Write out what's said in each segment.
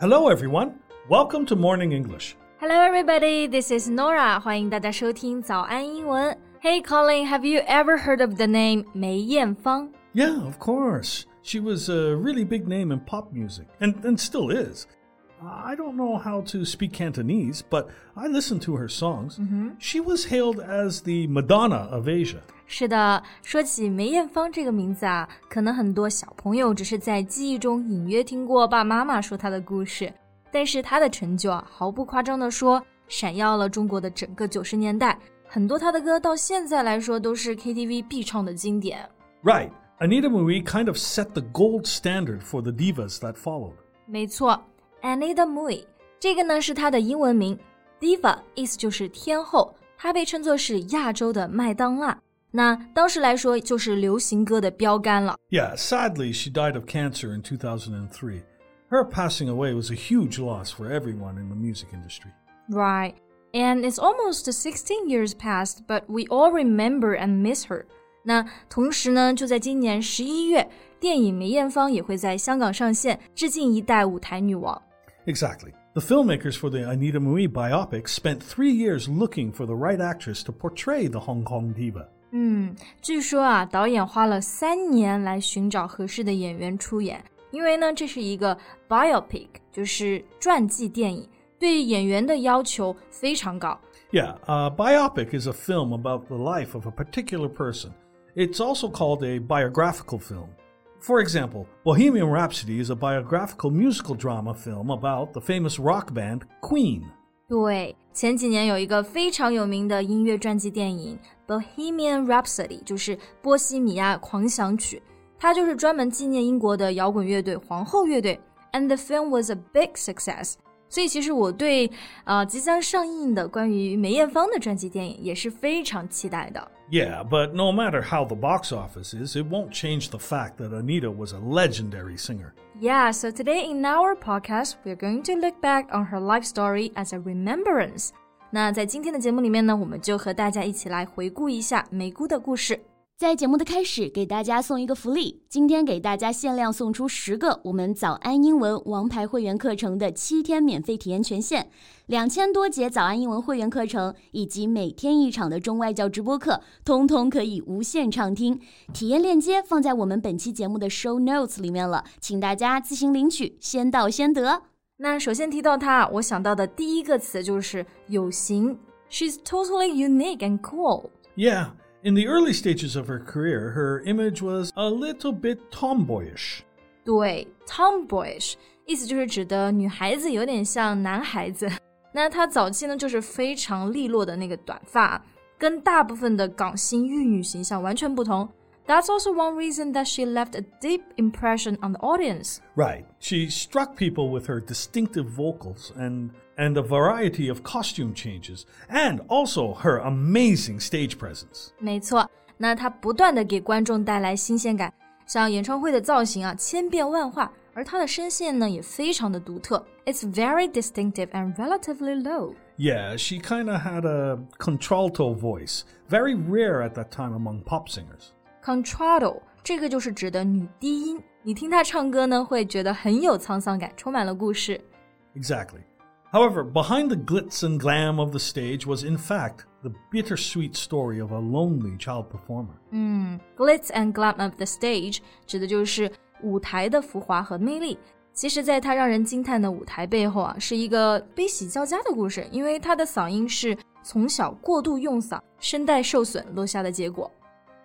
Hello, everyone. Welcome to Morning English. Hello, everybody. This is Norah. 欢迎大家收听早安英文。Hey, Colin, have you ever heard of the name 梅艳芳? Yeah, of course. She was a really big name in pop music, and, and still is. I don't know how to speak Cantonese, but I listen to her songs. She was hailed as the Madonna of Asia. 是的，说起梅艳芳这个名字啊，可能很多小朋友只是在记忆中隐约听过爸爸妈妈说她的故事，但是她的成就啊，毫不夸张地说，闪耀了中国的整个九十年代。很多她的歌到现在来说都是 KTV 必唱的经典。 Right. Anita Mui kind of set the gold standard for the divas that followed. 没错 ，Anita Mui，这个呢是她的英文名，Diva 意思就是天后，她被称作是亚洲的麦当娜。那当时来说就是流行歌的标杆了。 Yeah, sadly, she died of cancer in 2003. Her passing away was a huge loss for everyone in the music industry. Right. And it's almost 16 years past, but we all remember and miss her. 那同时呢，就在今年十一月，电影《梅艳芳》也会在香港上线，致敬一代舞台女王。 Exactly. The filmmakers for the Anita Mui biopic spent three years looking for the right actress to portray the Hong Kong diva. 嗯，据说啊，导演花了三年来寻找合适的演员出演，因为呢，这是一个 biopic，就是传记电影，对演员的要求非常高。 Yeah, a biopic is a film about the life of a particular person. It's also called a biographical film. For example, Bohemian Rhapsody is a biographical musical drama film about the famous rock band Queen. 对，前几年有一个非常有名的音乐传记电影《Bohemian Rhapsody》，就是《波西米亚狂想曲》，它就是专门纪念英国的摇滚乐队皇后乐队。And the film was a big success。 所以其实我对呃即将上映的关于梅艳芳的传记电影也是非常期待的。 Yeah, but no matter how the box office is, it won't change the fact that Anita was a legendary singer. Yeah, so today in our podcast, we're going to look back on her life story as a remembrance. 那在今天的节目里面呢，我们就和大家一起来回顾一下梅姑的故事。 在节目的开始，给大家送一个福利，今天给大家限量送出十个我们早安英文王牌会员课程的七天免费体验权限，两千多节早安英文会员课程以及每天一场的中外教直播课，通通可以无限畅听。体验链接放在我们本期节目的 show notes 里面了，请大家自行领取，先到先得。那首先提到它，我想到的第一个词就是有型。She's totally unique and cool. Yeah, in the early stages of her career, her image was a little bit tomboyish. 对，tomboyish 意思就是指的女孩子有点像男孩子。那她早期呢，就是非常利落的那个短发，跟大部分的港星玉女形象完全不同。That's also one reason that she left a deep impression on the audience. Right. She struck people with her distinctive vocals and and a variety of costume changes, and also her amazing stage presence. 没错，那她不断的给观众带来新鲜感，像演唱会的造型啊，千变万化，而她的声线呢也非常的独特。It's very distinctive and relatively low. Yeah, she kind of had a contralto voice, very rare at that time among pop singers. Contralto 这个就是指的女低音，你听她唱歌呢，会觉得很有沧桑感，充满了故事。 Exactly. However, behind the glitz and glam of the stage was, in fact, the bittersweet story of a lonely child performer. 嗯，glitz and glam of the stage 指的就是舞台的浮华和魅力。其实，在她让人惊叹的舞台背后啊，是一个悲喜交加的故事，因为她的嗓音是从小过度用嗓，声带受损落下的结果。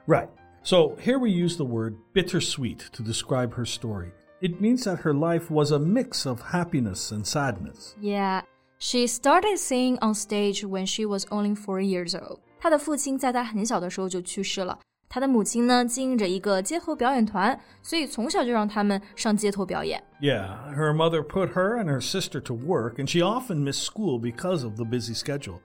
Right. So here we use the word bittersweet to describe her story. It means that her life was a mix of happiness and sadness. Yeah, she started singing on stage when she was only four years old. 她的父亲在她很小的时候就去世了。她的母亲呢，经营着一个街头表演团，所以从小就让他们上街头表演。 Yeah, her mother put her and her sister to work, and she often missed school because of the busy schedule.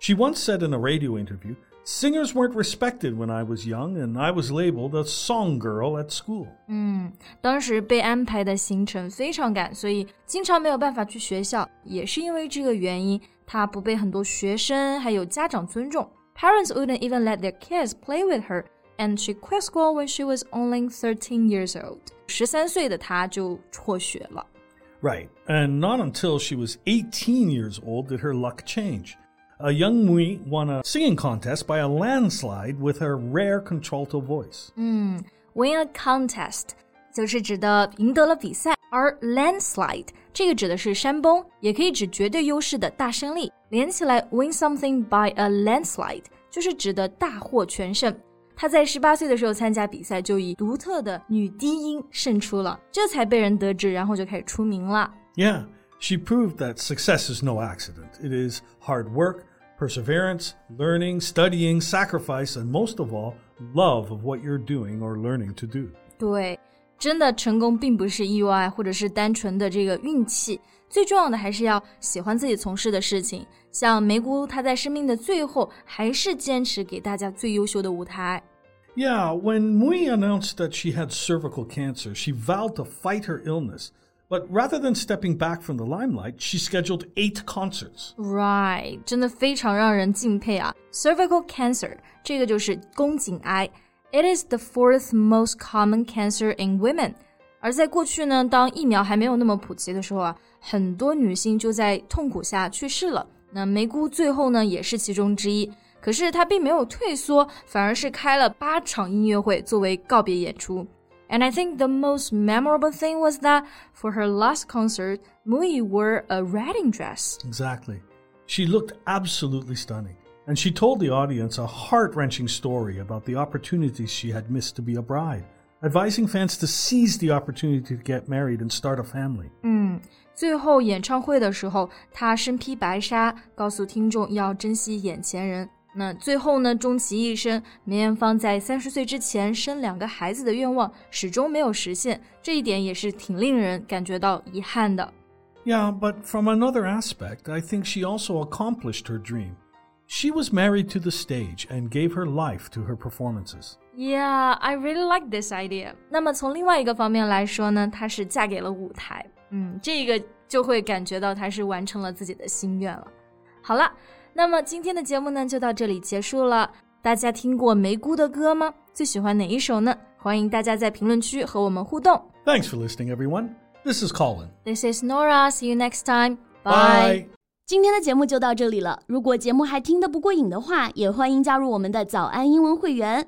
She once said in a radio interview, Singers weren't respected when I was young, and I was labeled a song girl at school. 嗯，当时被安排的行程非常赶，所以经常没有办法去学校。也是因为这个原因，她不被很多学生还有家长尊重。Parents wouldn't even let their kids play with her, and she quit school when she was only 13 years old. 十三岁的她就辍学了。 Right, and not until she was 18 years old did her luck change. A young Mui won a singing contest by a landslide with her rare contralto voice. 嗯，win a contest 就是指的赢得了比赛，而 landslide 这个指的是山崩，也可以指绝对优势的大胜利。连起来，win something by a landslide 就是指的大获全胜。她在十八岁的时候参加比赛，就以独特的女低音胜出了，这才被人得知，然后就开始出名了。Yeah, she proved that success is no accident. It is hard work, perseverance, learning, studying, sacrifice, and most of all, love of what you're doing or learning to do. 对，真的成功并不是意外，或者是单纯的这个运气。最重要的还是要喜欢自己从事的事情。像梅姑，她在生命的最后还是坚持给大家最优秀的舞台。Yeah, when Mui announced that she had cervical cancer, she vowed to fight her illness. But rather than stepping back from the limelight, she scheduled eight concerts. Right，真的非常让人敬佩啊！Cervical cancer 这个就是宫颈癌，It is the fourth most common cancer in women。而在过去呢，当疫苗还没有那么普及的时候啊，很多女性就在痛苦下去世了。那梅姑最后呢，也是其中之一。可是她并没有退缩，反而是开了八场音乐会作为告别演出。 And I think the most memorable thing was that for her last concert, Mui wore a wedding dress. Exactly. She looked absolutely stunning. And she told the audience a heart wrenching story about the opportunities she had missed to be a bride, advising fans to seize the opportunity to get married and start a family. 嗯，最后演唱会的时候，她身披白纱，告诉听众要珍惜眼前人。 那最后呢，终其一生，梅艳芳在三十岁之前生两个孩子的愿望始终没有实现，这一点也是挺令人感觉到遗憾的。Yeah, but from another aspect, I think she also accomplished her dream. She was married to the stage and gave her life to her performances. Yeah, I really like this idea. 那么从另外一个方面来说呢，她是嫁给了舞台，嗯，这个就会感觉到她是完成了自己的心愿了。好了。 那么今天的节目呢，就到这里结束了。大家听过梅姑的歌吗？最喜欢哪一首呢？欢迎大家在评论区和我们互动。Thanks for listening, everyone. This is Colin. This is Nora. See you next time. Bye. 今天的节目就到这里了。如果节目还听得不过瘾的话，也欢迎加入我们的早安英文会员。